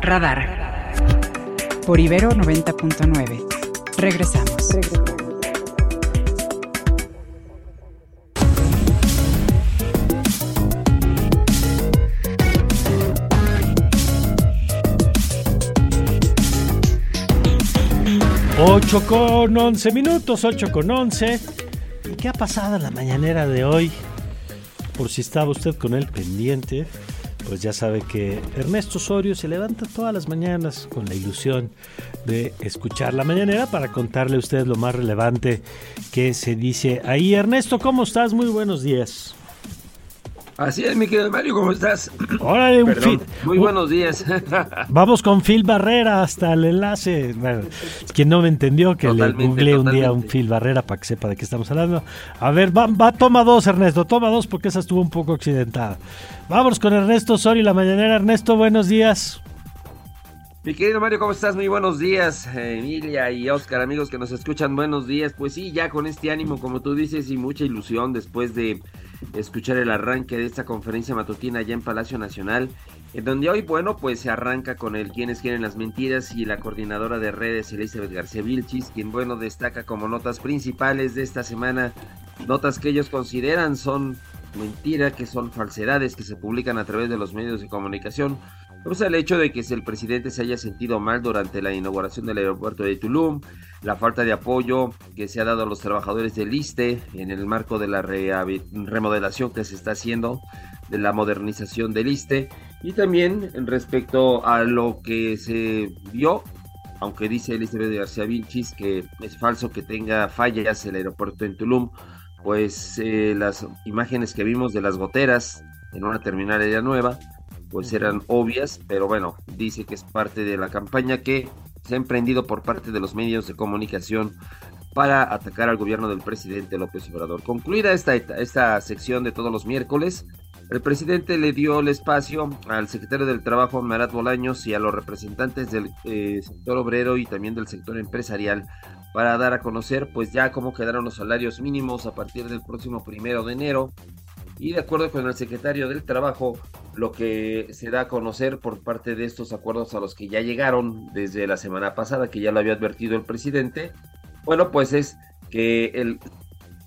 Radar. Por Ibero 90.9. Regresamos. Ocho con once minutos, ocho con once. ¿Y qué ha pasado en la mañanera de hoy? Por si estaba usted con el pendiente, pues ya sabe que Ernesto Osorio se levanta todas las mañanas con la ilusión de escuchar la mañanera para contarle a usted lo más relevante que se dice ahí. Ernesto, ¿cómo estás? Muy buenos días. Así es, mi querido Mario, ¿cómo estás? Órale, un Phil- Muy buenos días. Vamos con Phil Barrera hasta el enlace. Bueno, quien no me entendió, que Totalmente, le googleé un día a un. Phil Barrera para que sepa de qué estamos hablando. A ver, va, va, toma dos, Ernesto, toma dos porque esa estuvo un poco accidentada. Vamos con Ernesto Osorio, la mañanera. Ernesto, buenos días. Mi querido Mario, ¿cómo estás? Muy buenos días. Emilia y Oscar, amigos que nos escuchan, buenos días. Pues sí, ya con este ánimo, como tú dices, y mucha ilusión después de escuchar el arranque de esta conferencia matutina allá en Palacio Nacional, en donde hoy, bueno, pues se arranca con el quienes quieren las mentiras y la coordinadora de redes, Elizabeth García Vilchis, quien, bueno, destaca como notas principales de esta semana, notas que ellos consideran son mentira, que son falsedades que se publican a través de los medios de comunicación. Pues el hecho de que el presidente se haya sentido mal durante la inauguración del aeropuerto de Tulum, la falta de apoyo que se ha dado a los trabajadores del ISTE en el marco de la remodelación que se está haciendo, de la modernización del ISTE, y también respecto a lo que se vio, aunque dice Elizabeth García Vilchis que es falso que tenga fallas el aeropuerto en Tulum, pues eh, las imágenes que vimos de las goteras en una terminal aérea nueva, pues eran obvias, pero bueno, dice que es parte de la campaña que se ha emprendido por parte de los medios de comunicación para atacar al gobierno del presidente López Obrador. Concluida esta, esta sección de todos los miércoles, el presidente le dio el espacio al secretario del Trabajo, Marat Bolaños, y a los representantes del eh, sector obrero y también del sector empresarial para dar a conocer pues ya cómo quedaron los salarios mínimos a partir del próximo primero de enero y de acuerdo con el secretario del Trabajo, lo que se da a conocer por parte de estos acuerdos a los que ya llegaron desde la semana pasada, que ya lo había advertido el presidente, bueno, pues es que el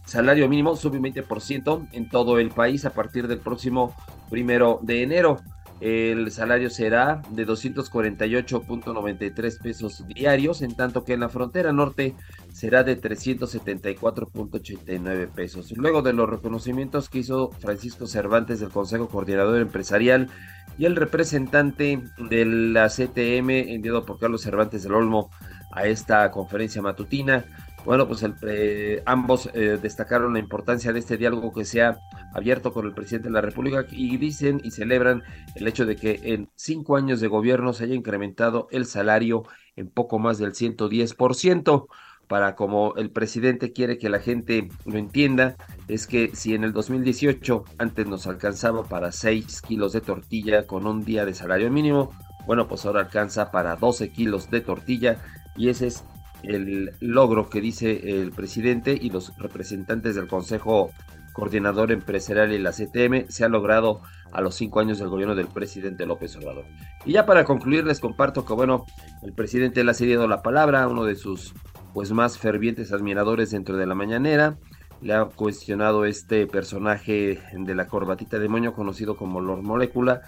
salario mínimo sube un 20% en todo el país a partir del próximo primero de enero. El salario será de 248.93 pesos diarios, en tanto que en la frontera norte será de 374.89 pesos. Luego de los reconocimientos que hizo Francisco Cervantes del Consejo Coordinador Empresarial y el representante de la CTM enviado por Carlos Cervantes del Olmo a esta conferencia matutina, bueno, pues el, eh, ambos eh, destacaron la importancia de este diálogo que se ha abierto con el presidente de la República y dicen y celebran el hecho de que en cinco años de gobierno se haya incrementado el salario en poco más del 110%. Para como el presidente quiere que la gente lo entienda, es que si en el 2018 antes nos alcanzaba para 6 kilos de tortilla con un día de salario mínimo, bueno, pues ahora alcanza para 12 kilos de tortilla y ese es el logro que dice el presidente y los representantes del Consejo Coordinador Empresarial y la CTM se ha logrado a los cinco años del gobierno del presidente López Obrador. Y ya para concluir les comparto que bueno, el presidente le ha cedido la palabra a uno de sus pues más fervientes admiradores dentro de la mañanera, le ha cuestionado este personaje de la corbatita de moño conocido como Lord Molecula,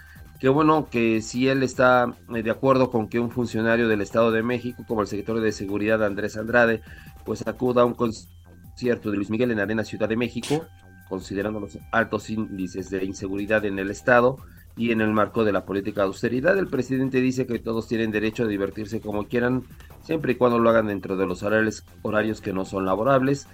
que bueno, que si él está eh, de acuerdo con que un funcionario del Estado de México, como el secretario de Seguridad Andrés Andrade, pues acuda a un concierto de Luis Miguel en Arena Ciudad de México, considerando los altos índices de inseguridad en el Estado y en el marco de la política de austeridad. El presidente dice que todos tienen derecho a divertirse como quieran, siempre y cuando lo hagan dentro de los horarios, horarios que no son laborables.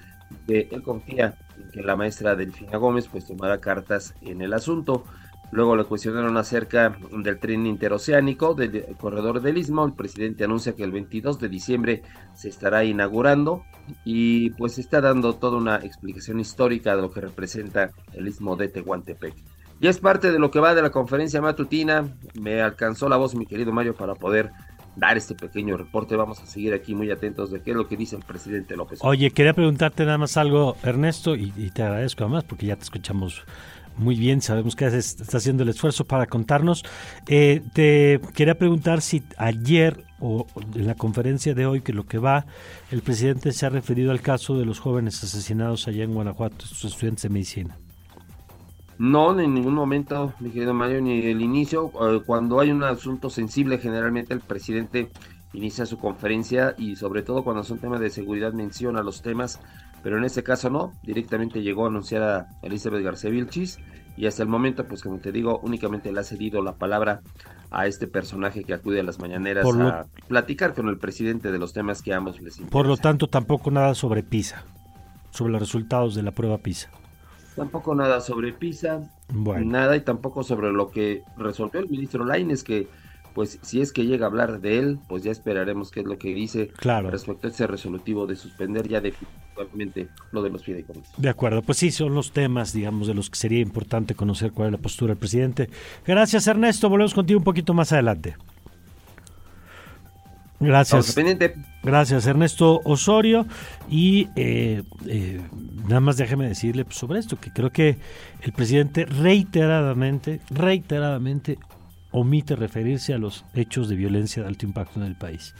Eh, él confía en que la maestra Delfina Gómez pues tomará cartas en el asunto. Luego le cuestionaron acerca del tren interoceánico del corredor del Istmo. El presidente anuncia que el 22 de diciembre se estará inaugurando y pues está dando toda una explicación histórica de lo que representa el Istmo de Tehuantepec. Y es parte de lo que va de la conferencia matutina. Me alcanzó la voz, mi querido Mario, para poder dar este pequeño reporte. Vamos a seguir aquí muy atentos de qué es lo que dice el presidente López. Oye, quería preguntarte nada más algo, Ernesto, y, y te agradezco además porque ya te escuchamos Muy bien, sabemos que está haciendo el esfuerzo para contarnos. Eh, te quería preguntar si ayer o en la conferencia de hoy, que lo que va, el presidente se ha referido al caso de los jóvenes asesinados allá en Guanajuato, estos estudiantes de medicina. No, en ningún momento, mi querido Mario, ni el inicio. Eh, cuando hay un asunto sensible, generalmente el presidente inicia su conferencia y sobre todo cuando son temas de seguridad menciona los temas, pero en este caso no, directamente llegó a anunciar a Elizabeth García Vilchis y hasta el momento, pues como te digo, únicamente le ha cedido la palabra a este personaje que acude a las mañaneras a platicar con el presidente de los temas que ambos les interesan. Por lo tanto, tampoco nada sobre PISA, sobre los resultados de la prueba PISA. Tampoco nada sobre PISA, nada y tampoco sobre lo que resolvió el ministro Laines, que pues si es que llega a hablar de él, pues ya esperaremos qué es lo que dice respecto a ese resolutivo de suspender ya definitivamente lo de los fideicomisos. De acuerdo, pues sí, son los temas, digamos, de los que sería importante conocer cuál es la postura del presidente. Gracias, Ernesto. Volvemos contigo un poquito más adelante. Gracias. Gracias, Ernesto Osorio. Y eh, eh, nada más déjeme decirle sobre esto, que creo que el presidente reiteradamente, reiteradamente omite referirse a los hechos de violencia de alto impacto en el país.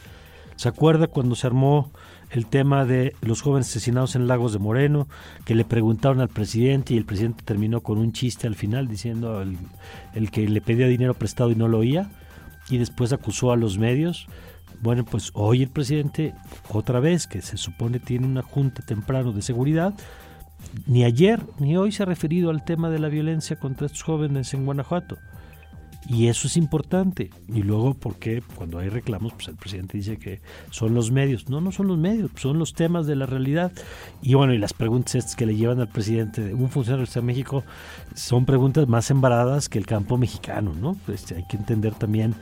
¿Se acuerda cuando se armó el tema de los jóvenes asesinados en Lagos de Moreno, que le preguntaron al presidente y el presidente terminó con un chiste al final diciendo el, que le pedía dinero prestado y no lo oía? Y después acusó a los medios. Bueno, pues hoy el presidente, otra vez, que se supone tiene una junta temprano de seguridad, ni ayer ni hoy se ha referido al tema de la violencia contra estos jóvenes en Guanajuato. Y eso es importante. Y luego, porque cuando hay reclamos, pues el presidente dice que son los medios. No, no son los medios, son los temas de la realidad. Y bueno, y las preguntas estas que le llevan al presidente de un funcionario de México son preguntas más embaradas que el campo mexicano, ¿no? Este, hay que entender también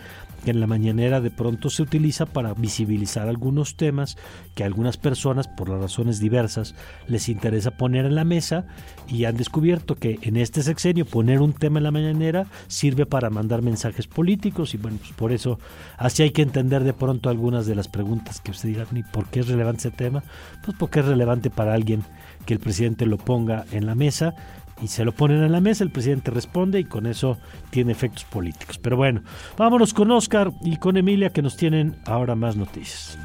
que en la mañanera de pronto se utiliza para visibilizar algunos temas que algunas personas, por las razones diversas, les interesa poner en la mesa y han descubierto que en este sexenio poner un tema en la mañanera sirve para mandar mensajes políticos y bueno, pues por eso así hay que entender de pronto algunas de las preguntas que usted dirá, ¿y por qué es relevante ese tema? Pues porque es relevante para alguien que el presidente lo ponga en la mesa y se lo ponen en la mesa, el presidente responde y con eso tiene efectos políticos. Pero bueno, vámonos con Oscar y con Emilia que nos tienen ahora más noticias.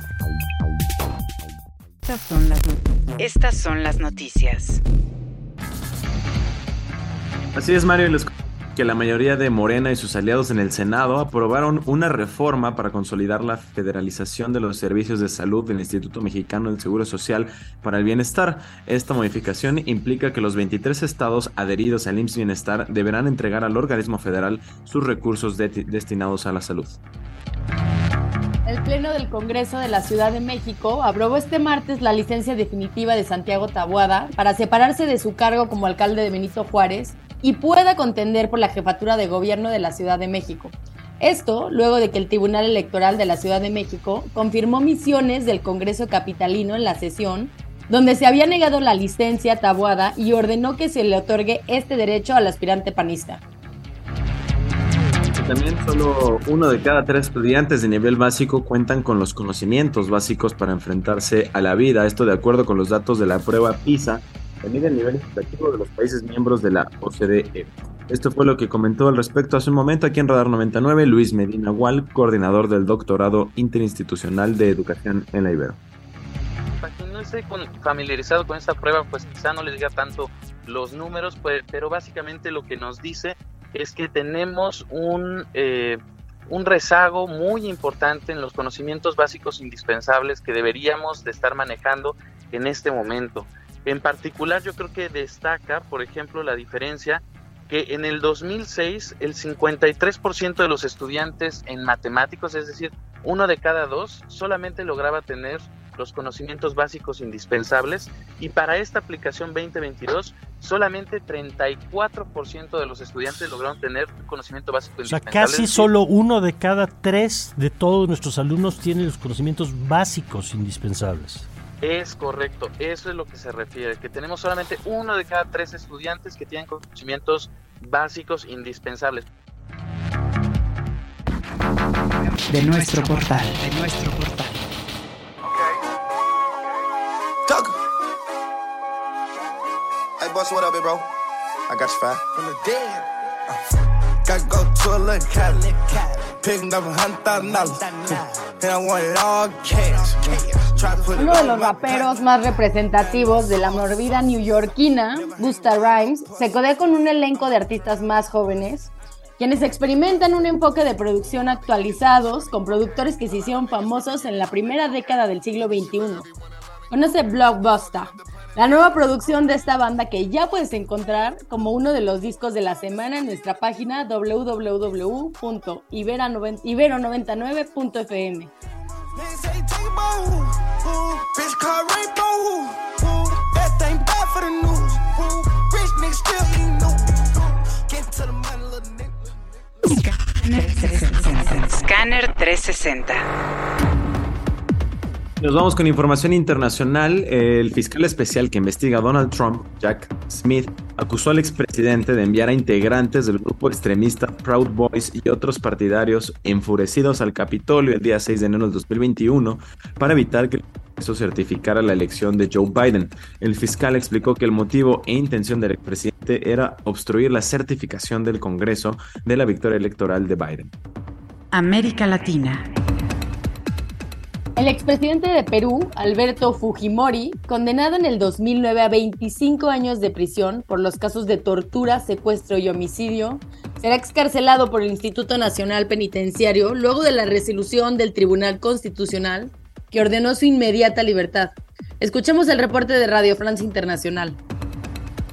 Estas son las, Estas son las noticias. Así es, Mario, les que la mayoría de Morena y sus aliados en el Senado aprobaron una reforma para consolidar la federalización de los servicios de salud del Instituto Mexicano del Seguro Social para el Bienestar. Esta modificación implica que los 23 estados adheridos al IMSS Bienestar deberán entregar al organismo federal sus recursos destinados a la salud. El Pleno del Congreso de la Ciudad de México aprobó este martes la licencia definitiva de Santiago Tabuada para separarse de su cargo como alcalde de Benito Juárez y pueda contender por la jefatura de gobierno de la Ciudad de México. Esto luego de que el Tribunal Electoral de la Ciudad de México confirmó misiones del Congreso Capitalino en la sesión, donde se había negado la licencia tabuada y ordenó que se le otorgue este derecho al aspirante panista. También solo uno de cada tres estudiantes de nivel básico cuentan con los conocimientos básicos para enfrentarse a la vida, esto de acuerdo con los datos de la prueba PISA que el nivel educativo de los países miembros de la OCDE. Esto fue lo que comentó al respecto hace un momento aquí en Radar 99 Luis Medina Wall, coordinador del Doctorado Interinstitucional de Educación en la Ibero. Para quien no esté familiarizado con esta prueba, pues quizá no les diga tanto los números, pues, pero básicamente lo que nos dice es que tenemos un, eh, un rezago muy importante en los conocimientos básicos indispensables que deberíamos de estar manejando en este momento. En particular yo creo que destaca, por ejemplo, la diferencia que en el 2006 el 53% de los estudiantes en matemáticos, es decir, uno de cada dos, solamente lograba tener los conocimientos básicos indispensables y para esta aplicación 2022 solamente 34% de los estudiantes lograron tener conocimiento básico indispensable. O sea, casi solo uno de cada tres de todos nuestros alumnos tiene los conocimientos básicos indispensables. Es correcto, eso es lo que se refiere, que tenemos solamente uno de cada tres estudiantes que tienen conocimientos básicos indispensables. De nuestro portal, de nuestro portal. Hey, boss, what up, bro? I got you five. From the dead. Uh, gotta go to a little cabin. Picking up a hundred thousand dollars. And I want it all cash. Uno de los raperos más representativos de la morbida neoyorquina, Busta Rhymes, se codea con un elenco de artistas más jóvenes, quienes experimentan un enfoque de producción actualizados con productores que se hicieron famosos en la primera década del siglo XXI. Conoce Blockbuster, la nueva producción de esta banda que ya puedes encontrar como uno de los discos de la semana en nuestra página www.ibero99.fm. Bitch thing bad for the still to the little nigga. Scanner 360. Nos vamos con información internacional. El fiscal especial que investiga Donald Trump, Jack Smith, acusó al expresidente de enviar a integrantes del grupo extremista Proud Boys y otros partidarios enfurecidos al Capitolio el día 6 de enero del 2021 para evitar que Congreso certificara la elección de Joe Biden. El fiscal explicó que el motivo e intención del expresidente era obstruir la certificación del Congreso de la victoria electoral de Biden. América Latina. El expresidente de Perú, Alberto Fujimori, condenado en el 2009 a 25 años de prisión por los casos de tortura, secuestro y homicidio, será excarcelado por el Instituto Nacional Penitenciario luego de la resolución del Tribunal Constitucional que ordenó su inmediata libertad. Escuchemos el reporte de Radio Francia Internacional.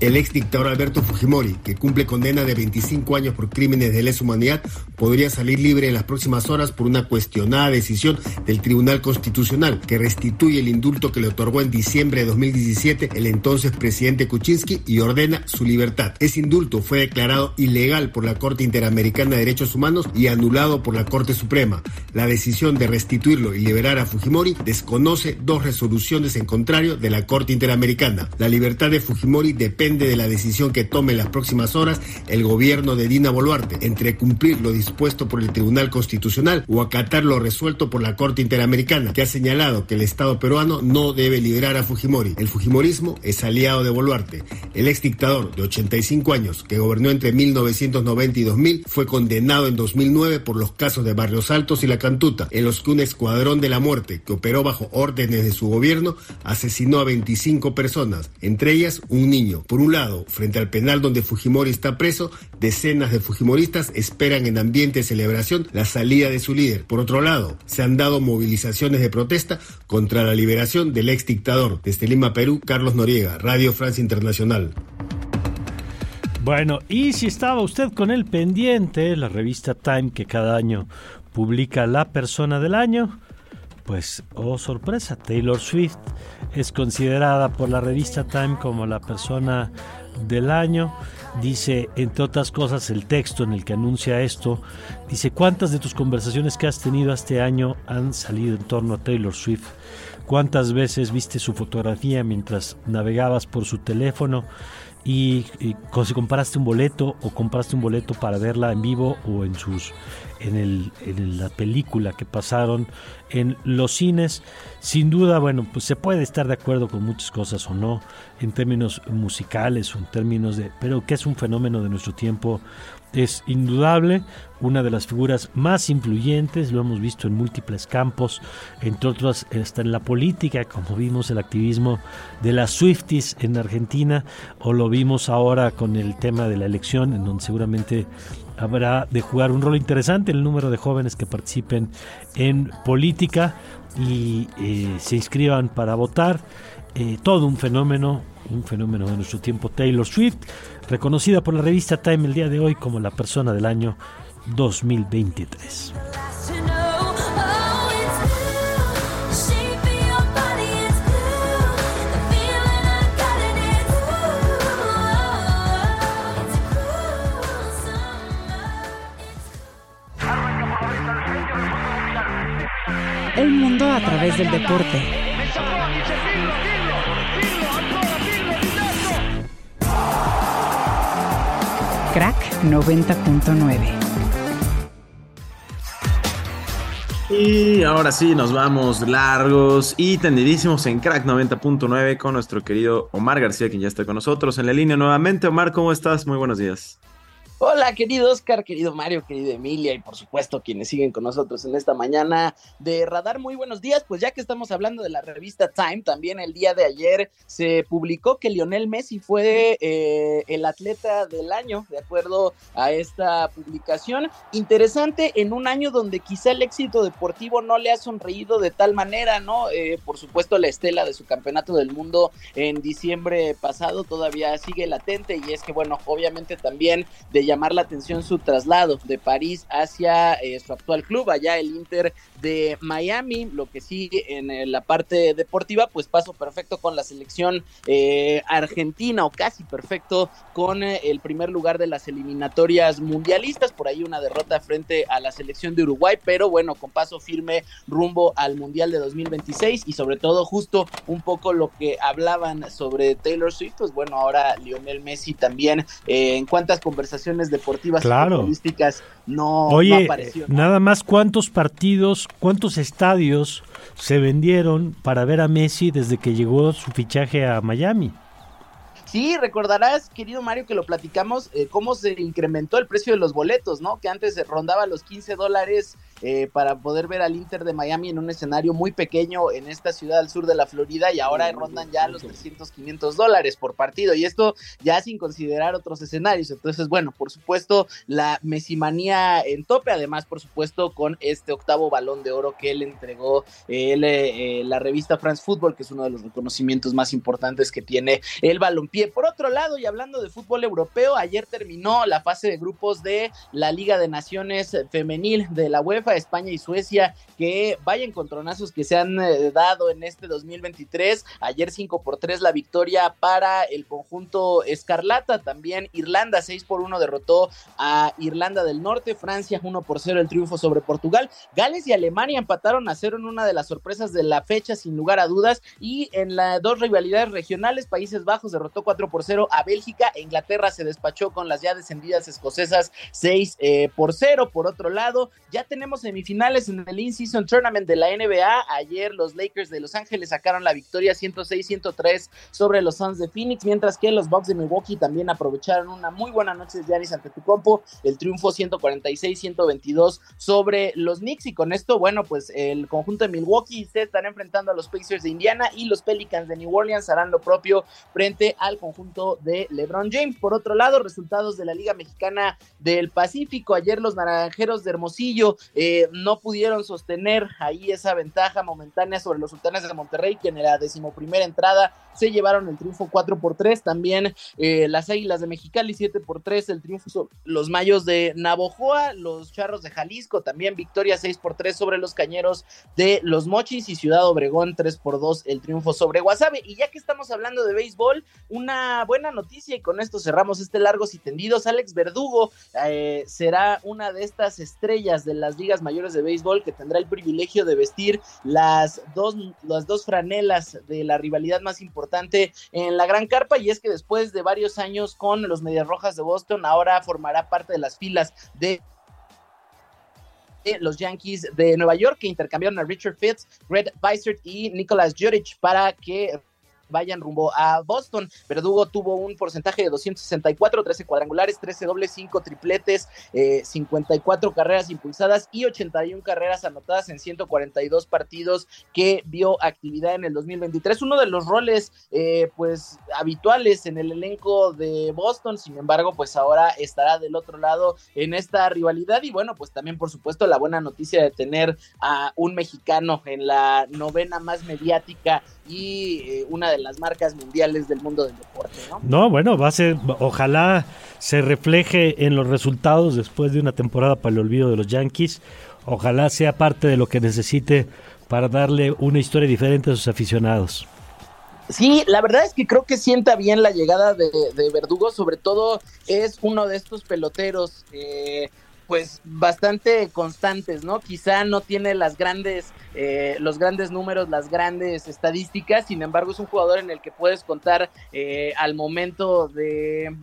El ex dictador Alberto Fujimori, que cumple condena de 25 años por crímenes de lesa humanidad, podría salir libre en las próximas horas por una cuestionada decisión del Tribunal Constitucional, que restituye el indulto que le otorgó en diciembre de 2017 el entonces presidente Kuczynski y ordena su libertad. Ese indulto fue declarado ilegal por la Corte Interamericana de Derechos Humanos y anulado por la Corte Suprema. La decisión de restituirlo y liberar a Fujimori desconoce dos resoluciones en contrario de la Corte Interamericana. La libertad de Fujimori depende de la decisión que tome en las próximas horas el gobierno de Dina Boluarte entre cumplir lo dispuesto por el Tribunal Constitucional o acatar lo resuelto por la Corte Interamericana, que ha señalado que el Estado peruano no debe liberar a Fujimori. El Fujimorismo es aliado de Boluarte. El ex dictador de 85 años, que gobernó entre 1990 y 2000, fue condenado en 2009 por los casos de Barrios Altos y La Cantuta, en los que un escuadrón de la muerte, que operó bajo órdenes de su gobierno, asesinó a 25 personas, entre ellas un niño. Un lado, frente al penal donde Fujimori está preso, decenas de fujimoristas esperan en ambiente de celebración la salida de su líder. Por otro lado, se han dado movilizaciones de protesta contra la liberación del ex dictador. Desde Lima, Perú, Carlos Noriega, Radio Francia Internacional. Bueno, y si estaba usted con el pendiente, la revista Time que cada año publica la persona del año, pues, oh sorpresa, Taylor Swift es considerada por la revista Time como la persona del año. Dice, entre otras cosas, el texto en el que anuncia esto, dice, ¿cuántas de tus conversaciones que has tenido este año han salido en torno a Taylor Swift? ¿Cuántas veces viste su fotografía mientras navegabas por su teléfono? Y, y si compraste un boleto o compraste un boleto para verla en vivo o en sus en, el, en la película que pasaron en los cines. Sin duda, bueno, pues se puede estar de acuerdo con muchas cosas o no, en términos musicales o en términos de... Pero que es un fenómeno de nuestro tiempo, es indudable, una de las figuras más influyentes, lo hemos visto en múltiples campos, entre otros hasta en la política, como vimos el activismo de las Swifties en Argentina, o lo vimos ahora con el tema de la elección, en donde seguramente habrá de jugar un rol interesante el número de jóvenes que participen en política y eh, se inscriban para votar. Eh, todo un fenómeno, un fenómeno de nuestro tiempo, Taylor Swift, reconocida por la revista Time el día de hoy como la persona del año 2023. El mundo a través del deporte. Crack 90.9. Y ahora sí, nos vamos largos y tendidísimos en Crack 90.9 con nuestro querido Omar García, quien ya está con nosotros en la línea nuevamente. Omar, ¿cómo estás? Muy buenos días. Hola, querido Oscar, querido Mario, querida Emilia y por supuesto quienes siguen con nosotros en esta mañana de Radar. Muy buenos días. Pues ya que estamos hablando de la revista Time, también el día de ayer se publicó que Lionel Messi fue eh, el atleta del año, de acuerdo a esta publicación. Interesante en un año donde quizá el éxito deportivo no le ha sonreído de tal manera, ¿no? Eh, por supuesto, la estela de su campeonato del mundo en diciembre pasado todavía sigue latente y es que, bueno, obviamente también de llamar la atención su traslado de París hacia eh, su actual club, allá el Inter de Miami, lo que sigue en eh, la parte deportiva, pues paso perfecto con la selección eh, argentina o casi perfecto con el primer lugar de las eliminatorias mundialistas, por ahí una derrota frente a la selección de Uruguay, pero bueno, con paso firme rumbo al Mundial de 2026 y sobre todo justo un poco lo que hablaban sobre Taylor Swift, pues bueno, ahora Lionel Messi también en cuántas conversaciones deportivas claro. y no, Oye, no apareció. nada más cuántos partidos, cuántos estadios se vendieron para ver a Messi desde que llegó su fichaje a Miami. Sí, recordarás, querido Mario, que lo platicamos, eh, cómo se incrementó el precio de los boletos, ¿no? Que antes rondaba los 15 dólares eh, para poder ver al Inter de Miami en un escenario muy pequeño en esta ciudad al sur de la Florida y ahora rondan ya los 300, 500 dólares por partido y esto ya sin considerar otros escenarios. Entonces, bueno, por supuesto, la mesimanía en tope, además, por supuesto, con este octavo balón de oro que le entregó eh, la revista France Football, que es uno de los reconocimientos más importantes que tiene el balompié. Por otro lado, y hablando de fútbol europeo, ayer terminó la fase de grupos de la Liga de Naciones Femenil de la UEFA España y Suecia, que vaya encontronazos que se han eh, dado en este 2023. Ayer 5 por 3 la victoria para el conjunto Escarlata. También Irlanda 6 por 1 derrotó a Irlanda del Norte. Francia 1 por 0 el triunfo sobre Portugal. Gales y Alemania empataron a 0 en una de las sorpresas de la fecha, sin lugar a dudas. Y en las dos rivalidades regionales, Países Bajos derrotó 4 por 0 a Bélgica. E Inglaterra se despachó con las ya descendidas escocesas 6 eh, por 0. Por otro lado, ya tenemos semifinales en el In-Season Tournament de la NBA. Ayer los Lakers de Los Ángeles sacaron la victoria 106-103 sobre los Suns de Phoenix, mientras que los Bucks de Milwaukee también aprovecharon una muy buena noche de Giannis Antetokounmpo, el triunfo 146-122 sobre los Knicks y con esto, bueno, pues el conjunto de Milwaukee se están enfrentando a los Pacers de Indiana y los Pelicans de New Orleans harán lo propio frente al conjunto de LeBron James. Por otro lado, resultados de la Liga Mexicana del Pacífico. Ayer los Naranjeros de Hermosillo eh, eh, no pudieron sostener ahí esa ventaja momentánea sobre los Sultanes de Monterrey, que en la decimoprimera entrada se llevaron el triunfo 4 por 3. También eh, las Águilas de Mexicali 7 por 3, el triunfo sobre los Mayos de Navojoa, los Charros de Jalisco, también victoria 6 por 3 sobre los Cañeros de los Mochis y Ciudad Obregón 3 por 2, el triunfo sobre Guasave. Y ya que estamos hablando de béisbol, una buena noticia y con esto cerramos este largos y tendidos. Alex Verdugo eh, será una de estas estrellas de las ligas mayores de béisbol que tendrá el privilegio de vestir las dos, las dos franelas de la rivalidad más importante en la Gran Carpa. Y es que después de varios años con los Medias Rojas de Boston ahora formará parte de las filas de los Yankees de Nueva York que intercambiaron a Richard Fitz, Greg Bysert y Nicholas Jurich para que vayan rumbo a Boston. Verdugo tuvo un porcentaje de 264, 13 cuadrangulares, 13 dobles, 5 tripletes, 54 eh, carreras impulsadas y 81 carreras anotadas en 142 partidos que vio actividad en el 2023. Uno de los roles eh, pues habituales en el elenco de Boston, sin embargo pues ahora estará del otro lado en esta rivalidad y bueno pues también por supuesto la buena noticia de tener a un mexicano en la novena más mediática y eh, una de las marcas mundiales del mundo del deporte, ¿no? No, bueno, va a ser, ojalá se refleje en los resultados después de una temporada para el olvido de los Yankees. Ojalá sea parte de lo que necesite para darle una historia diferente a sus aficionados. Sí, la verdad es que creo que sienta bien la llegada de, Verdugo, sobre todo es uno de estos peloteros eh, pues bastante constantes, ¿no? Quizá no tiene las grandes, eh, los grandes números, las grandes estadísticas, sin embargo es un jugador en el que puedes contar eh, al momento de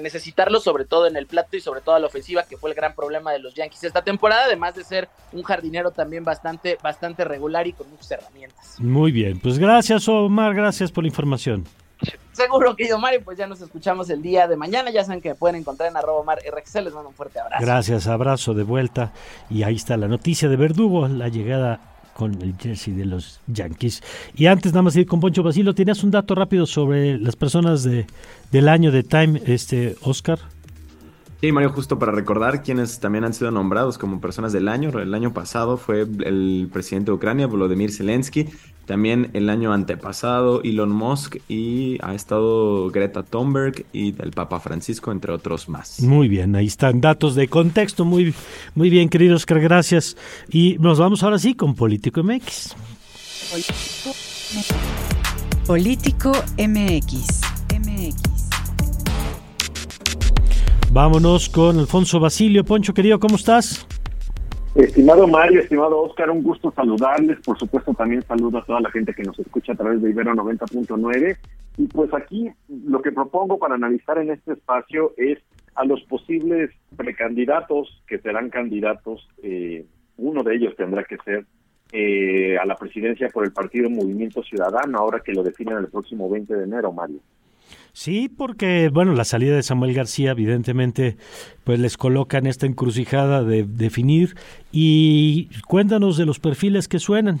necesitarlo sobre todo en el plato y sobre todo a la ofensiva, que fue el gran problema de los Yankees esta temporada, además de ser un jardinero también bastante, bastante regular y con muchas herramientas. Muy bien, pues gracias Omar, gracias por la información. Seguro, querido Mario, pues ya nos escuchamos el día de mañana. Ya saben que me pueden encontrar en arroba Mar RX. Les mando un fuerte abrazo. Gracias, abrazo de vuelta. Y ahí está la noticia de Verdugo, la llegada con el jersey de los Yankees. Y antes nada más ir con Poncho Basilo, ¿tenías un dato rápido sobre las personas de, del año de Time, este Oscar? Sí, Mario, justo para recordar quienes también han sido nombrados como personas del año. El año pasado fue el presidente de Ucrania, Volodymyr Zelensky. También el año antepasado, Elon Musk y ha estado Greta Thunberg y el Papa Francisco, entre otros más. Muy bien, ahí están datos de contexto. Muy, muy bien, querido Oscar, gracias. Y nos vamos ahora sí con Político MX. Político MX. MX. Vámonos con Alfonso Basilio. Poncho, querido, ¿cómo estás? Estimado Mario, estimado Oscar, un gusto saludarles. Por supuesto, también saludo a toda la gente que nos escucha a través de Ibero 90.9. Y pues aquí lo que propongo para analizar en este espacio es a los posibles precandidatos que serán candidatos. Eh, uno de ellos tendrá que ser eh, a la presidencia por el partido Movimiento Ciudadano, ahora que lo definen el próximo 20 de enero, Mario. Sí, porque bueno, la salida de Samuel García evidentemente pues les coloca en esta encrucijada de definir y cuéntanos de los perfiles que suenan.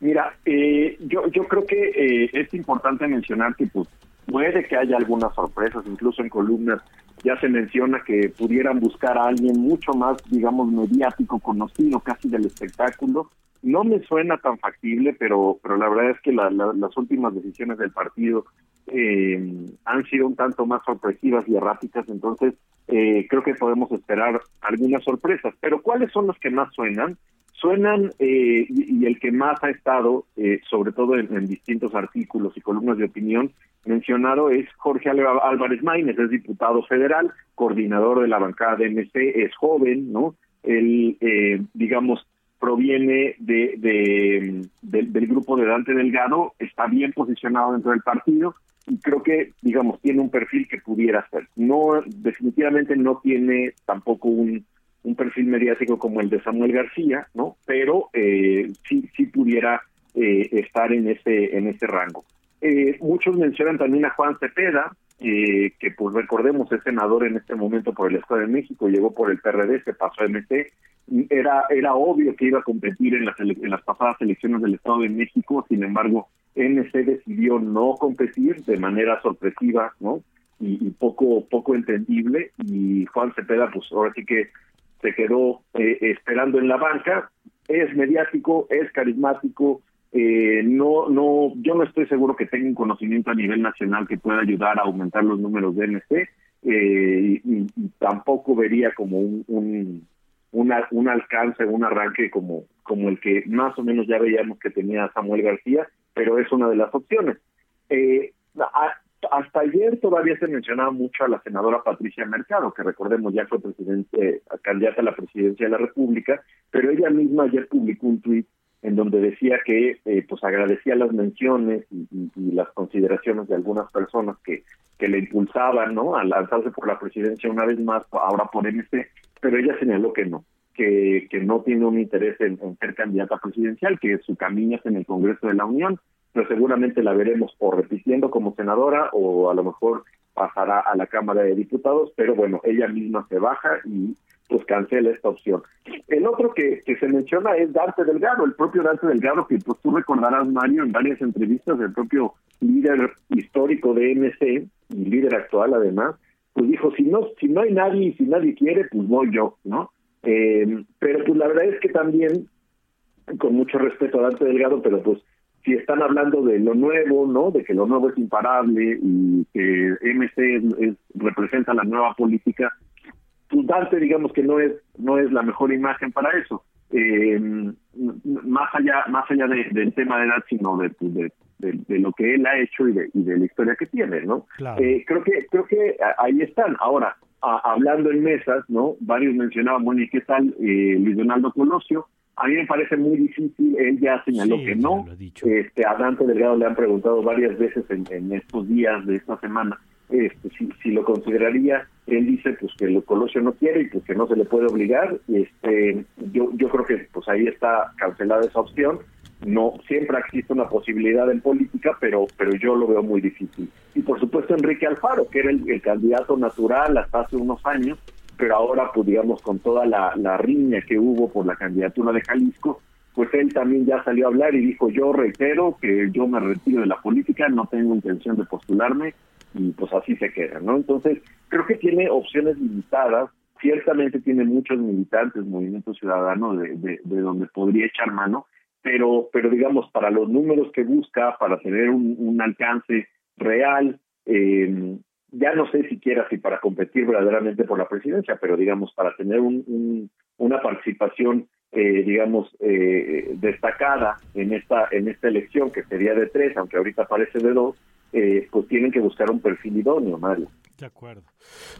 Mira, eh, yo yo creo que eh, es importante mencionar que pues puede que haya algunas sorpresas, incluso en columnas ya se menciona que pudieran buscar a alguien mucho más, digamos, mediático, conocido casi del espectáculo. No me suena tan factible, pero pero la verdad es que las últimas decisiones del partido eh, han sido un tanto más sorpresivas y erráticas, entonces eh, creo que podemos esperar algunas sorpresas. Pero ¿cuáles son los que más suenan? Suenan, eh, y, el que más ha estado, eh, sobre todo en, distintos artículos y columnas de opinión, mencionado es Jorge Álvarez Maínez, es diputado federal, coordinador de la bancada de MC, es joven, ¿no? Él, digamos, proviene de, de, del grupo de Dante Delgado, está bien posicionado dentro del partido, creo que, digamos, tiene un perfil que pudiera ser. No, definitivamente no tiene tampoco un, un perfil mediático como el de Samuel García, ¿no? Pero eh, sí, sí pudiera eh, estar en ese, en ese rango. Eh, muchos mencionan también a Juan Cepeda, eh, que pues recordemos es senador en este momento por el Estado de México, llegó por el PRD, se pasó a MC, era, era obvio que iba a competir en las, en las pasadas elecciones del Estado de México, sin embargo, MC decidió no competir de manera sorpresiva, ¿no? Y, poco poco entendible y Juan Cepeda pues ahora sí que se quedó eh, esperando en la banca, es mediático, es carismático, eh, no no yo no estoy seguro que tenga un conocimiento a nivel nacional que pueda ayudar a aumentar los números de MC eh, y, tampoco vería como un, un un alcance, un arranque como, como el que más o menos ya veíamos que tenía Samuel García pero es una de las opciones. Eh, hasta ayer todavía se mencionaba mucho a la senadora Patricia Mercado, que recordemos ya fue presidente, candidata a la presidencia de la República, pero ella misma ayer publicó un tuit en donde decía que eh, pues agradecía las menciones y, las consideraciones de algunas personas que, que le impulsaban ¿no? a lanzarse por la presidencia una vez más, ahora por MC, pero ella señaló que no, que, que no tiene un interés en, ser candidata presidencial, que su camino es en el Congreso de la Unión, pero seguramente la veremos o repitiendo como senadora o a lo mejor pasará a la Cámara de Diputados, pero bueno, ella misma se baja y pues cancela esta opción. El otro que, que se menciona es Dante Delgado, el propio Dante Delgado, que pues tú recordarás, Mario, en varias entrevistas del propio líder histórico de MC y líder actual además, pues dijo, si no, si no hay nadie y si nadie quiere, pues voy yo, ¿no? Eh, pero pues la verdad es que también, con mucho respeto a Dante Delgado, pero pues si están hablando de lo nuevo, ¿no? De que lo nuevo es imparable y que MC representa la nueva política, pues Dante digamos que no es no es la mejor imagen para eso. Eh, más allá más allá del tema de edad, sino de, de, de, lo que él ha hecho y de, y de la historia que tiene, ¿no? Eh, creo que creo que ahí están. Ahora, hablando en mesas, ¿no? Varios mencionaban, bueno, ¿y qué tal eh, Luis Donaldo Colosio? A mí me parece muy difícil, él ya señaló que no. Este, a Dante Delgado le han preguntado varias veces en, estos días de esta semana este, si, lo consideraría, él dice pues que el Colosio no quiere y pues que no se le puede obligar, este, yo, yo creo que pues ahí está cancelada esa opción, no siempre existe una posibilidad en política, pero pero yo lo veo muy difícil. Y por supuesto Enrique Alfaro, que era el, candidato natural hasta hace unos años, pero ahora pues digamos con toda la, la riña que hubo por la candidatura de Jalisco, pues él también ya salió a hablar y dijo yo reitero que yo me retiro de la política, no tengo intención de postularme y pues así se queda, ¿no? Entonces creo que tiene opciones limitadas, ciertamente tiene muchos militantes, movimiento ciudadano de, de, de donde podría echar mano, pero, pero digamos, para los números que busca, para tener un, alcance real, eh, ya no sé siquiera si para competir verdaderamente por la presidencia, pero digamos, para tener un, una participación, eh, digamos, eh, destacada en esta, en esta elección, que sería de tres, aunque ahorita parece de dos, eh, pues tienen que buscar un perfil idóneo, Mario. De acuerdo.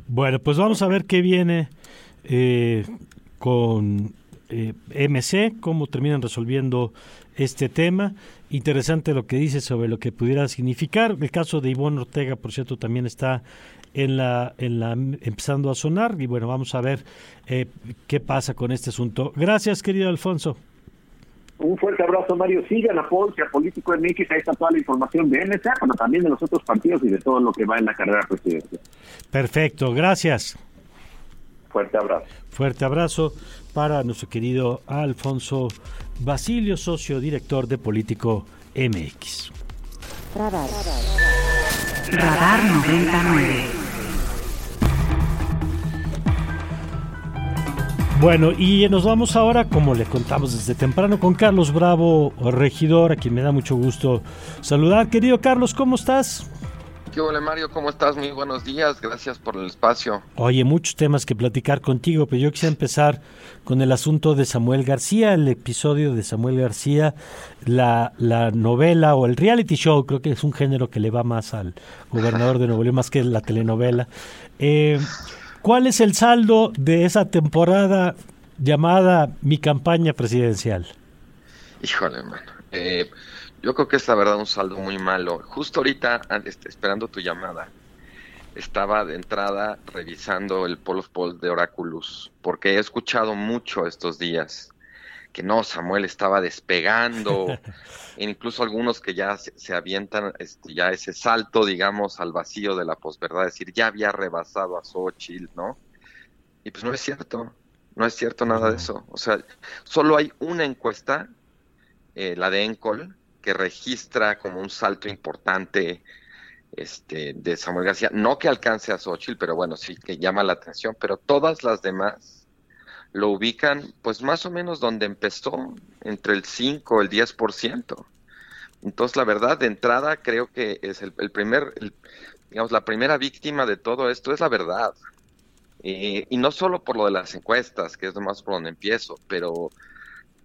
Bueno, pues vamos a ver qué viene eh, con eh, MC, cómo terminan resolviendo este tema. Interesante lo que dice sobre lo que pudiera significar. El caso de Ivonne Ortega, por cierto, también está en la, en la empezando a sonar y bueno, vamos a ver eh, qué pasa con este asunto. Gracias, querido Alfonso. Un fuerte abrazo, Mario. Sigan a Paul, a Político MX, ahí está toda la información de NSA, pero también de los otros partidos y de todo lo que va en la carrera presidencial. Perfecto, gracias. Fuerte abrazo. Fuerte abrazo para nuestro querido Alfonso Basilio, socio director de Político MX. Radar. Radar 99. Bueno, y nos vamos ahora, como le contamos desde temprano, con Carlos Bravo, regidor, a quien me da mucho gusto saludar. Querido Carlos, ¿cómo estás? ¿Qué hola Mario? ¿Cómo estás? Muy buenos días, gracias por el espacio. Oye, muchos temas que platicar contigo, pero yo quisiera empezar con el asunto de Samuel García, el episodio de Samuel García, la, la novela o el reality show, creo que es un género que le va más al gobernador de Nuevo León, más que la telenovela. Eh, ¿Cuál es el saldo de esa temporada llamada Mi campaña presidencial? Híjole, hermano. Eh, yo creo que es la verdad un saldo muy malo. Justo ahorita, este, esperando tu llamada, estaba de entrada revisando el Poll de Oráculos, porque he escuchado mucho estos días que no, Samuel estaba despegando, e incluso algunos que ya se, avientan este, ya ese salto, digamos, al vacío de la posverdad, decir, ya había rebasado a Xochitl, ¿no? Y pues no es cierto, no es cierto nada de eso. O sea, solo hay una encuesta, eh, la de Encol, que registra como un salto importante este, de Samuel García. No que alcance a Xochitl, pero bueno, sí que llama la atención, pero todas las demás lo ubican pues más o menos donde empezó, entre el 5 el 10%. Entonces, la verdad, de entrada, creo que es el, primer, digamos, la primera víctima de todo esto es la verdad. y no solo por lo de las encuestas, que es más por donde empiezo, pero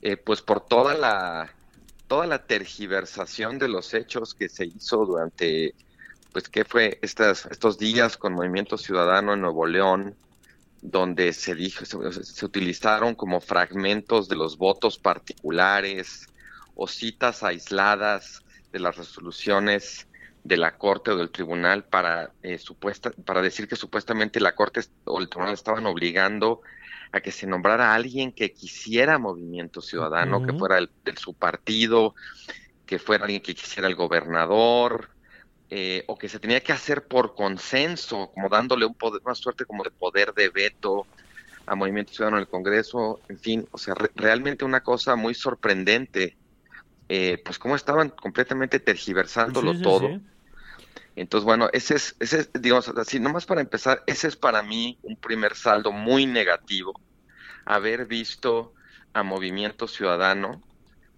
eh, pues por toda la, toda la tergiversación de los hechos que se hizo durante, pues, ¿qué fue estas, estos días con Movimiento Ciudadano en Nuevo León? Donde se dijo, se, utilizaron como fragmentos de los votos particulares o citas aisladas de las resoluciones de la Corte o del Tribunal para, eh, supuesta, para decir que supuestamente la Corte o el Tribunal estaban obligando a que se nombrara a alguien que quisiera movimiento ciudadano, que fuera el, de su partido, que fuera alguien que quisiera el gobernador, eh, o que se tenía que hacer por consenso, como dándole un poder, una suerte como de poder de veto a Movimiento Ciudadano en el Congreso, en fin, o sea, realmente una cosa muy sorprendente, eh, pues cómo estaban completamente tergiversándolo todo. Entonces, bueno, ese es, ese es, digamos así, nomás para empezar, ese es para mí un primer saldo muy negativo, haber visto a Movimiento Ciudadano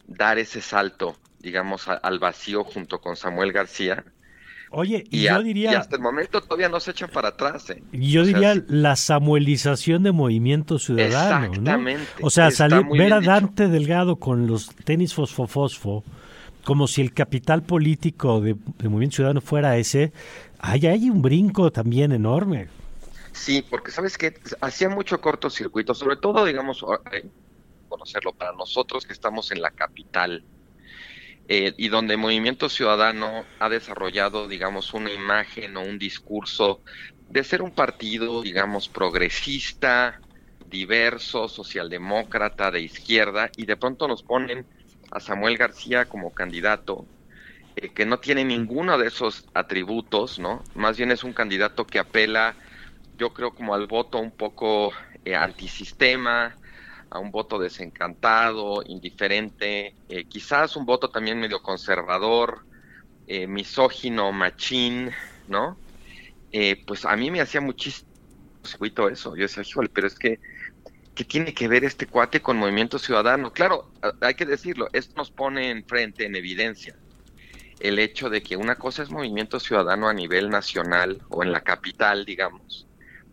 dar ese salto, digamos, al vacío junto con Samuel García. Oye, y, yo diría... hasta el momento todavía no se echan para atrás. ¿eh? Yo diría la samuelización de Movimiento Ciudadano. Exactamente. O sea, salir, ver a Dante Delgado con los tenis fosfofosfo, como si el capital político de, Movimiento Ciudadano fuera ese, hay, hay un brinco también enorme. Sí, porque sabes que hacía mucho cortocircuito, sobre todo, digamos, eh, conocerlo para nosotros que estamos en la capital. Eh, y donde Movimiento Ciudadano ha desarrollado, digamos, una imagen o un discurso de ser un partido, digamos, progresista, diverso, socialdemócrata, de izquierda, y de pronto nos ponen a Samuel García como candidato, eh, que no tiene ninguno de esos atributos, ¿no? Más bien es un candidato que apela, yo creo, como al voto un poco eh, antisistema, a un voto desencantado, indiferente, eh, quizás un voto también medio conservador, misógino, machín, ¿no? pues a mí me hacía muchísimo eso. Yo decía, híjole, pero es que ¿qué tiene que ver este cuate con Movimiento Ciudadano? Claro, hay que decirlo, esto nos pone enfrente, en evidencia, el hecho de que una cosa es Movimiento Ciudadano a nivel nacional o en la capital, digamos,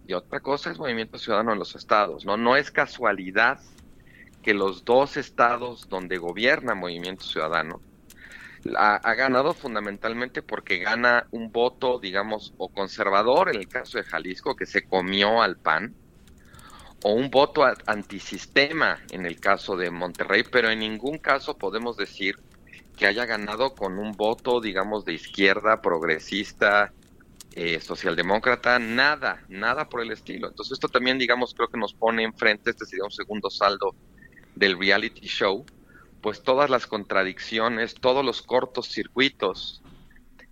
y otra cosa es Movimiento Ciudadano en los estados, ¿no? No es casualidad que los dos estados donde gobierna Movimiento Ciudadano ha, ganado fundamentalmente porque gana un voto, digamos, o conservador en el caso de Jalisco, que se comió al PAN, o un voto antisistema en el caso de Monterrey, pero en ningún caso podemos decir que haya ganado con un voto, digamos, de izquierda, progresista, eh, socialdemócrata, nada, nada por el estilo. Entonces esto también, digamos, creo que nos pone enfrente, este sería un segundo saldo del reality show, pues todas las contradicciones, todos los cortos circuitos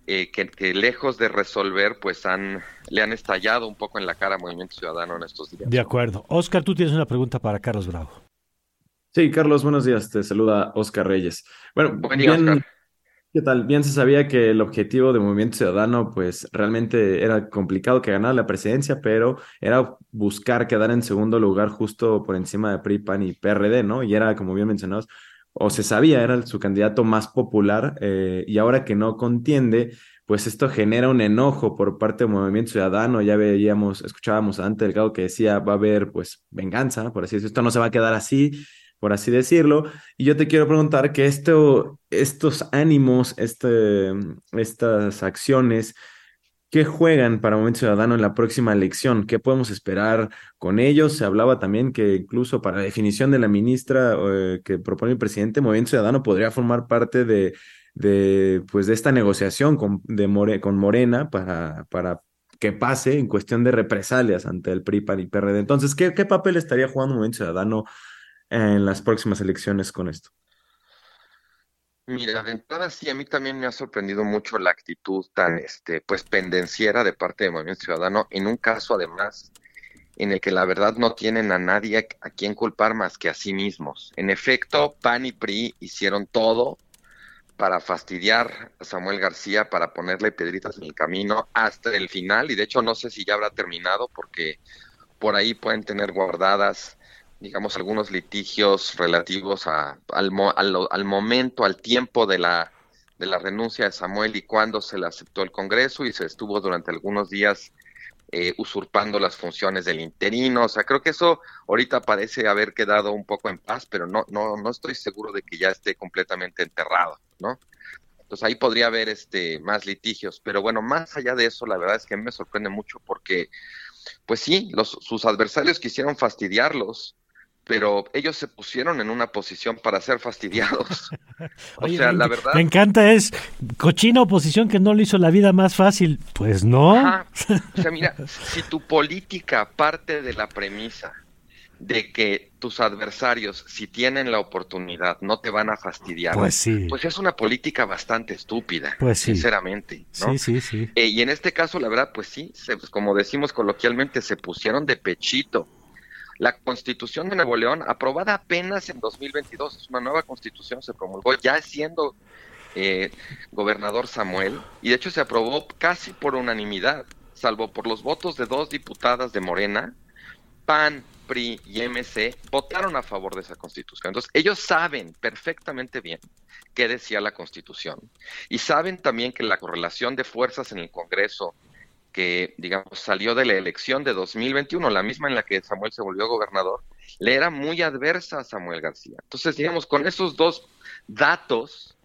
eh, que, lejos de resolver, pues han le han estallado un poco en la cara a Movimiento Ciudadano en estos días. De acuerdo. Oscar, tú tienes una pregunta para Carlos Bravo. Sí, Carlos, buenos días. Te saluda Oscar Reyes. Bueno, bien, ¿qué tal? Bien se sabía que el objetivo de Movimiento Ciudadano, pues realmente era complicado que ganara la presidencia, pero era buscar quedar en segundo lugar justo por encima de PRI, PAN y PRD, ¿no? Y era, como bien mencionados, o se sabía, era su candidato más popular, eh, y ahora que no contiende, pues esto genera un enojo por parte del Movimiento Ciudadano. Ya veíamos, escuchábamos antes Delgado que decía va a haber pues venganza, por así decirlo, esto no se va a quedar así, por así decirlo. Y yo te quiero preguntar que esto, estos ánimos, este, estas acciones, ¿Qué juegan para Movimiento Ciudadano en la próxima elección? ¿Qué podemos esperar con ellos? Se hablaba también que incluso para la definición de la ministra eh, que propone el presidente, Movimiento Ciudadano podría formar parte de, de, pues, de esta negociación con, de con Morena para, para que pase en cuestión de represalias ante el PRI, PAN y PRD. Entonces, ¿qué, qué papel estaría jugando Movimiento Ciudadano en las próximas elecciones con esto? Mira, de entrada sí, a mí también me ha sorprendido mucho la actitud tan, este, pues, pendenciera de parte de Movimiento Ciudadano, en un caso además en el que la verdad no tienen a nadie a quien culpar más que a sí mismos. En efecto, PAN y PRI hicieron todo para fastidiar a Samuel García, para ponerle piedritas en el camino hasta el final, y de hecho no sé si ya habrá terminado porque por ahí pueden tener guardadas digamos, algunos litigios relativos a, al, al, momento, al tiempo de la, de la renuncia de Samuel y cuándo se le aceptó el Congreso y se estuvo durante algunos días eh, usurpando las funciones del interino. O sea, creo que eso ahorita parece haber quedado un poco en paz, pero no, no, no estoy seguro de que ya esté completamente enterrado, ¿no? Entonces ahí podría haber este más litigios, pero bueno, más allá de eso, la verdad es que me sorprende mucho porque, pues sí, los, sus adversarios quisieron fastidiarlos, pero ellos se pusieron en una posición para ser fastidiados. o sea, la verdad. Me encanta, es cochina oposición que no le hizo la vida más fácil. Pues no. O sea, mira, si tu política parte de la premisa de que tus adversarios, si tienen la oportunidad, no te van a fastidiar. Pues sí. Pues es una política bastante estúpida, pues sinceramente. ¿no? Sí, sí, sí. Eh, y en este caso, la verdad, pues sí, como decimos coloquialmente, se pusieron de pechito la constitución de Nuevo León, aprobada apenas en 2022, es una nueva constitución, se promulgó ya siendo eh, gobernador Samuel, y de hecho se aprobó casi por unanimidad, salvo por los votos de dos diputadas de Morena, PAN, PRI y MC votaron a favor de esa constitución. Entonces, ellos saben perfectamente bien qué decía la constitución y saben también que la correlación de fuerzas en el Congreso que, digamos, salió de la elección de 2021, la misma en la que Samuel se volvió gobernador, le era muy adversa a Samuel García. Entonces, digamos, con esos dos datos,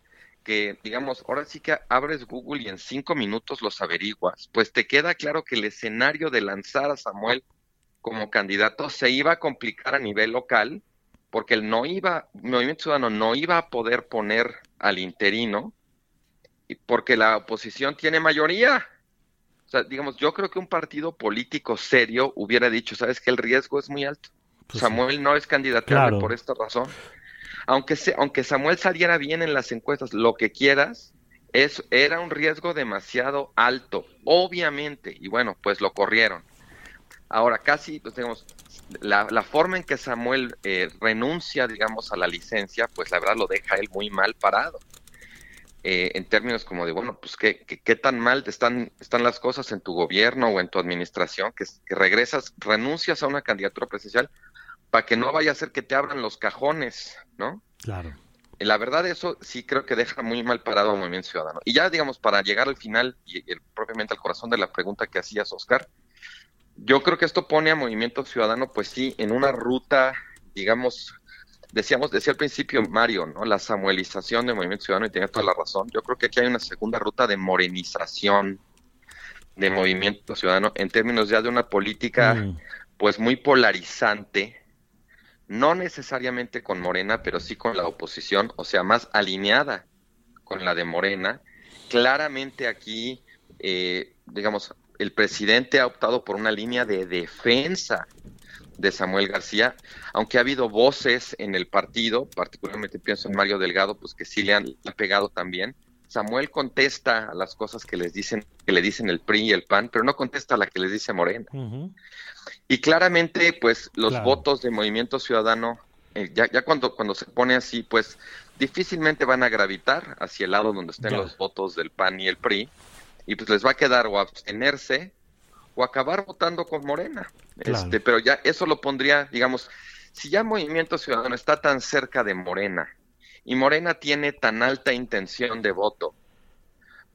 que, digamos, ahora sí que abres Google y en cinco minutos los averiguas, pues te queda claro que el escenario de lanzar a Samuel como candidato se iba a complicar a nivel local, porque el no iba, Movimiento Ciudadano no iba a poder poner al interino porque la oposición tiene mayoría. O sea, digamos, yo creo que un partido político serio hubiera dicho, sabes que el riesgo es muy alto. Pues Samuel no es candidato Claro. por esta razón. Aunque, se, aunque Samuel saliera bien en las encuestas, lo que quieras, es, era un riesgo demasiado alto, obviamente. Y bueno, pues lo corrieron. Ahora, casi, pues, digamos, la, la forma en que Samuel eh, renuncia, digamos, a la licencia, pues la verdad lo deja él muy mal parado. Eh, en términos como de, bueno, pues qué, qué, qué tan mal están, están las cosas en tu gobierno o en tu administración, que, que regresas, renuncias a una candidatura presidencial para que no vaya a ser que te abran los cajones, ¿no? Claro. La verdad, eso sí creo que deja muy mal parado al Movimiento Ciudadano. Y ya, digamos, para llegar al final y, y propiamente al corazón de la pregunta que hacías, Oscar, yo creo que esto pone a Movimiento Ciudadano, pues sí, en una ruta, digamos, decíamos, decía al principio Mario, ¿no? La samuelización del Movimiento Ciudadano y tenía toda la razón. Yo creo que aquí hay una segunda ruta de morenización de Movimiento Ciudadano en términos ya de una política, Mm. pues muy polarizante, no necesariamente con Morena, pero sí con la oposición, o sea, más alineada con la de Morena. Claramente aquí, eh, digamos, el presidente ha optado por una línea de defensa de Samuel García, aunque ha habido voces en el partido, particularmente pienso en Mario Delgado, pues que sí le han, le han pegado también. Samuel contesta a las cosas que les dicen, que le dicen el PRI y el PAN, pero no contesta a la que les dice Morena. Y claramente, pues, los Claro. votos de Movimiento Ciudadano, eh, ya, ya cuando, cuando se pone así, pues, difícilmente van a gravitar hacia el lado donde estén Ya. los votos del PAN y el PRI, y pues les va a quedar o abstenerse o acabar votando con Morena. Claro. Este, pero ya eso lo pondría, digamos, si ya Movimiento Ciudadano está tan cerca de Morena y Morena tiene tan alta intención de voto,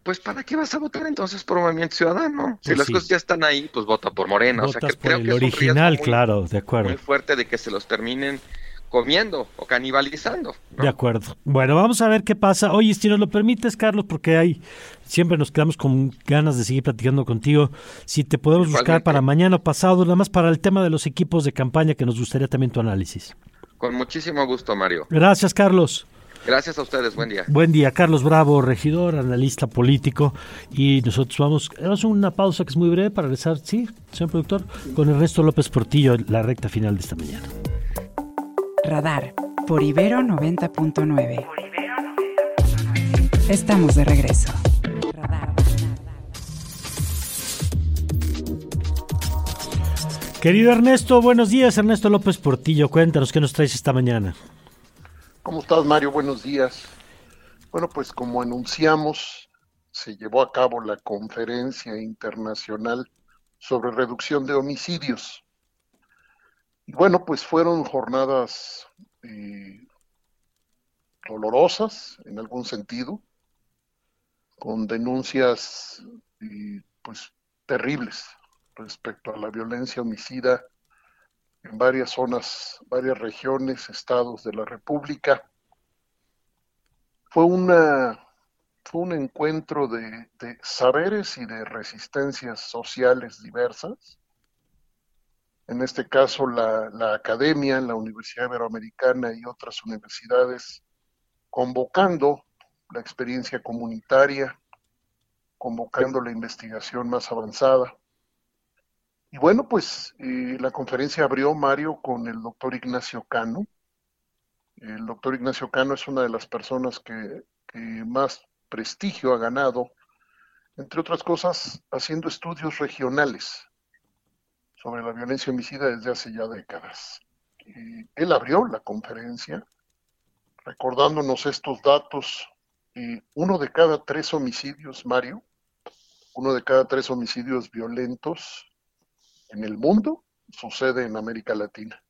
pues ¿para qué vas a votar entonces por Movimiento Ciudadano? Si Pues las sí. cosas ya están ahí, pues vota por Morena. o sea, que por creo el que es un muy- claro, de acuerdo. muy fuerte de que se los terminen comiendo o canibalizando. ¿no? De acuerdo. Bueno, vamos a ver qué pasa. Oye, si nos lo permites, Carlos, porque hay siempre nos quedamos con ganas de seguir platicando contigo. Si te podemos buscar para mañana o pasado, nada más para el tema de los equipos de campaña, que nos gustaría también tu análisis. Con muchísimo gusto, Mario. Gracias, Carlos. Gracias a ustedes. Buen día. Buen día, Carlos Bravo, regidor, analista político. Y nosotros vamos, vamos a una pausa que es muy breve para regresar, sí, señor productor, con Ernesto López Portillo, la recta final de esta mañana. Radar por Ibero 90.9. Estamos de regreso. Querido Ernesto, buenos días. Ernesto López Portillo, cuéntanos qué nos traes esta mañana. ¿Cómo estás, Mario? Buenos días. Bueno, pues como anunciamos, se llevó a cabo la conferencia internacional sobre reducción de homicidios. Y bueno, pues fueron jornadas eh, dolorosas en algún sentido, con denuncias eh, pues terribles respecto a la violencia homicida en varias zonas, varias regiones, estados de la República. Fue una fue un encuentro de, de saberes y de resistencias sociales diversas. En este caso, la, la academia, la Universidad Iberoamericana y otras universidades convocando la experiencia comunitaria, convocando la investigación más avanzada. Y bueno, pues eh, la conferencia abrió Mario con el doctor Ignacio Cano. El doctor Ignacio Cano es una de las personas que, que más prestigio ha ganado, entre otras cosas, haciendo estudios regionales sobre la violencia homicida desde hace ya décadas. Y él abrió la conferencia recordándonos estos datos. Y uno de cada tres homicidios, Mario, uno de cada tres homicidios violentos en el mundo sucede en América Latina.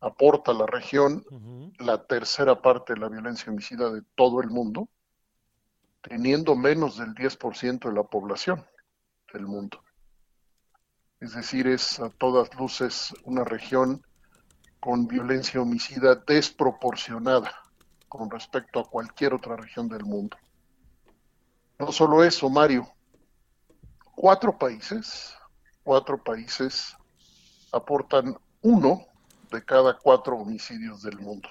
Aporta a la región la tercera parte de la violencia homicida de todo el mundo, teniendo menos del 10% de la población del mundo. Es decir, es a todas luces una región con violencia homicida desproporcionada con respecto a cualquier otra región del mundo. No solo eso, Mario, cuatro países, cuatro países aportan uno de cada cuatro homicidios del mundo.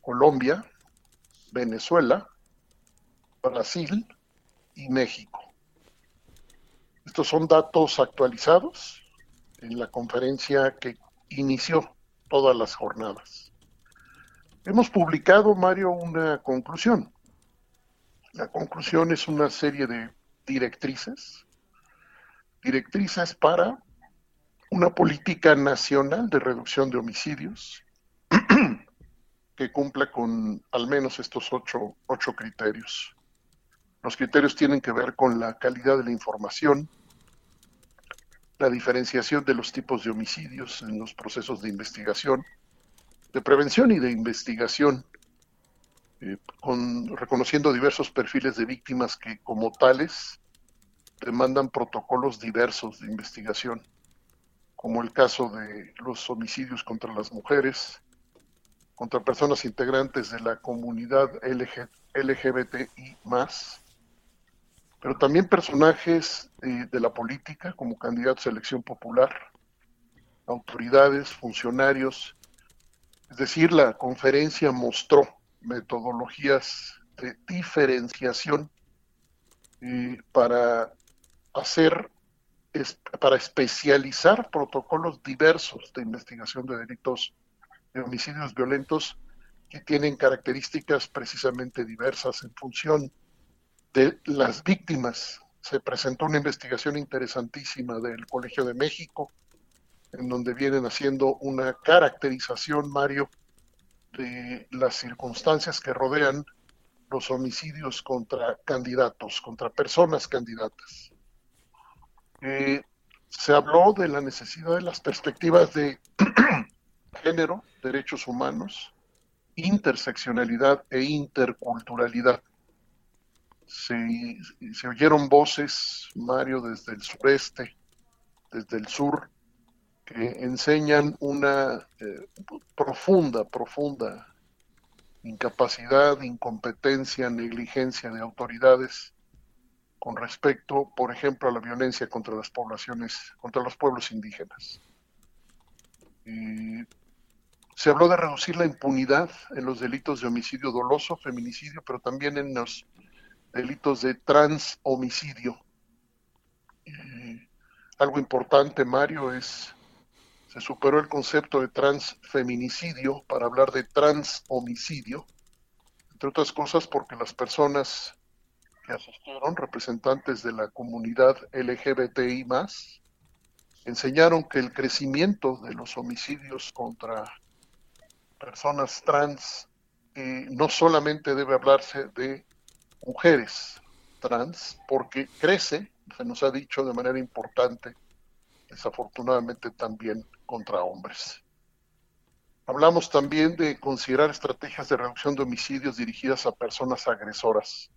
Colombia, Venezuela, Brasil y México. Estos son datos actualizados en la conferencia que inició todas las jornadas. Hemos publicado, Mario, una conclusión. La conclusión es una serie de directrices, directrices para una política nacional de reducción de homicidios que cumpla con al menos estos ocho, ocho criterios. Los criterios tienen que ver con la calidad de la información, la diferenciación de los tipos de homicidios en los procesos de investigación, de prevención y de investigación, eh, con, reconociendo diversos perfiles de víctimas que como tales demandan protocolos diversos de investigación, como el caso de los homicidios contra las mujeres, contra personas integrantes de la comunidad LG, LGBTI más, pero también personajes eh, de la política como candidatos a elección popular, autoridades, funcionarios. Es decir, la conferencia mostró metodologías de diferenciación eh, para hacer, es, para especializar protocolos diversos de investigación de delitos de homicidios violentos que tienen características precisamente diversas en función de las víctimas. Se presentó una investigación interesantísima del Colegio de México, en donde vienen haciendo una caracterización, Mario, de las circunstancias que rodean los homicidios contra candidatos, contra personas candidatas. Eh, se habló de la necesidad de las perspectivas de género, derechos humanos, interseccionalidad e interculturalidad se, se oyeron voces, Mario, desde el sureste, desde el sur, que enseñan una eh, profunda, profunda incapacidad, incompetencia, negligencia de autoridades con respecto, por ejemplo, a la violencia contra las poblaciones, contra los pueblos indígenas. se habló de reducir la impunidad en los delitos de homicidio doloso, feminicidio, pero también en los delitos de transhomicidio. Eh, algo importante, Mario, es se superó el concepto de transfeminicidio para hablar de transhomicidio, entre otras cosas porque las personas que asistieron, representantes de la comunidad LGBTI más, enseñaron que el crecimiento de los homicidios contra personas trans eh, no solamente debe hablarse de mujeres trans porque crece, se nos ha dicho de manera importante, desafortunadamente también contra hombres. Hablamos también de considerar estrategias de reducción de homicidios dirigidas a personas agresoras.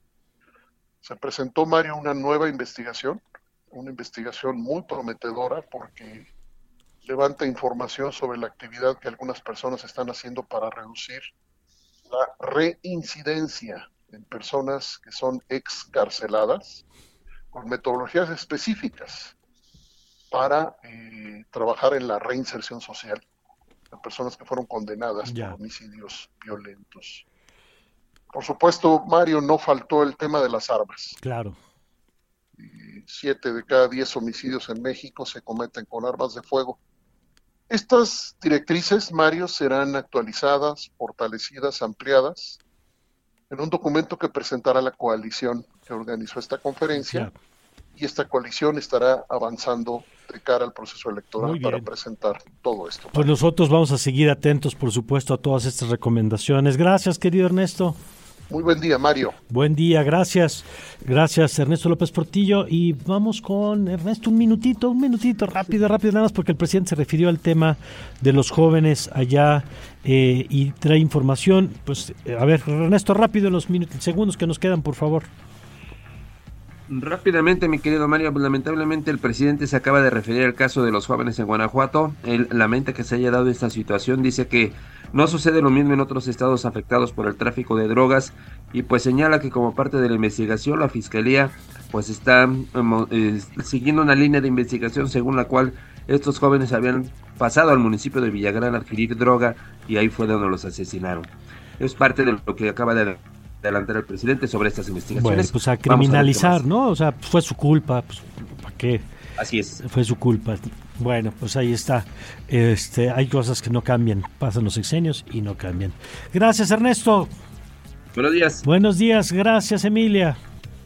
Se presentó, Mario, una nueva investigación, una investigación muy prometedora porque levanta información sobre la actividad que algunas personas están haciendo para reducir la reincidencia en personas que son excarceladas con metodologías específicas para eh, trabajar en la reinserción social de personas que fueron condenadas por homicidios violentos. Por supuesto, Mario, no faltó el tema de las armas. Claro. siete de cada diez homicidios en México se cometen con armas de fuego. Estas directrices, Mario, serán actualizadas, fortalecidas, ampliadas en un documento que presentará la coalición que organizó esta conferencia y esta coalición estará avanzando de cara al proceso electoral para presentar todo esto. Pues nosotros vamos a seguir atentos, por supuesto, a todas estas recomendaciones. Gracias, querido Ernesto. Muy buen día, Mario. Buen día, gracias. Gracias, Ernesto López Portillo. Y vamos con Ernesto, un minutito, un minutito, rápido, rápido, nada más porque el presidente se refirió al tema de los jóvenes allá eh, y trae información. Pues, eh, a ver, Ernesto, rápido en los minutos, segundos que nos quedan, por favor. Rápidamente, mi querido Mario, pues, lamentablemente el presidente se acaba de referir al caso de los jóvenes en Guanajuato. Él lamenta que se haya dado esta situación, dice que no sucede lo mismo en otros estados afectados por el tráfico de drogas y pues señala que como parte de la investigación la fiscalía pues está eh, siguiendo una línea de investigación según la cual estos jóvenes habían pasado al municipio de Villagrán a adquirir droga y ahí fue donde los asesinaron. Es parte de lo que acaba de adelantar el presidente sobre estas Bueno, investigaciones. pues a criminalizar. ¿no? O sea, fue su culpa, pues, ¿para qué? Así es. Fue su culpa. Bueno, pues ahí está. Este, hay cosas que no cambian, pasan los sexenios y no cambian. Gracias, Ernesto. Buenos días. Buenos días, gracias, Emilia.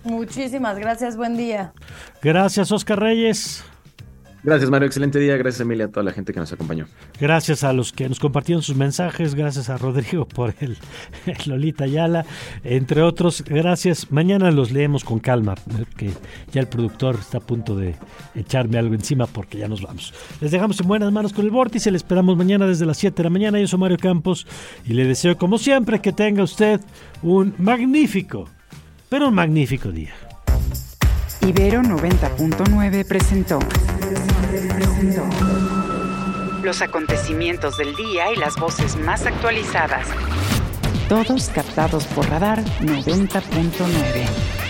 Muchísimas gracias, buen día. Gracias, Oscar Reyes. Gracias, Mario. Excelente día. Gracias, Emilia, a toda la gente que nos acompañó. Gracias a los que nos compartieron sus mensajes, gracias a Rodrigo por el, el Lolita Ayala, entre otros. Gracias. Mañana los leemos con calma, que ya el productor está a punto de echarme algo encima porque ya nos vamos. Les dejamos en buenas manos con el vórtice, le esperamos mañana desde las 7 de la mañana. Yo soy Mario Campos y le deseo, como siempre, que tenga usted un magnífico, pero un magnífico día. Ibero 90.9 los acontecimientos del día y las voces más actualizadas. Todos captados por Radar 90.9.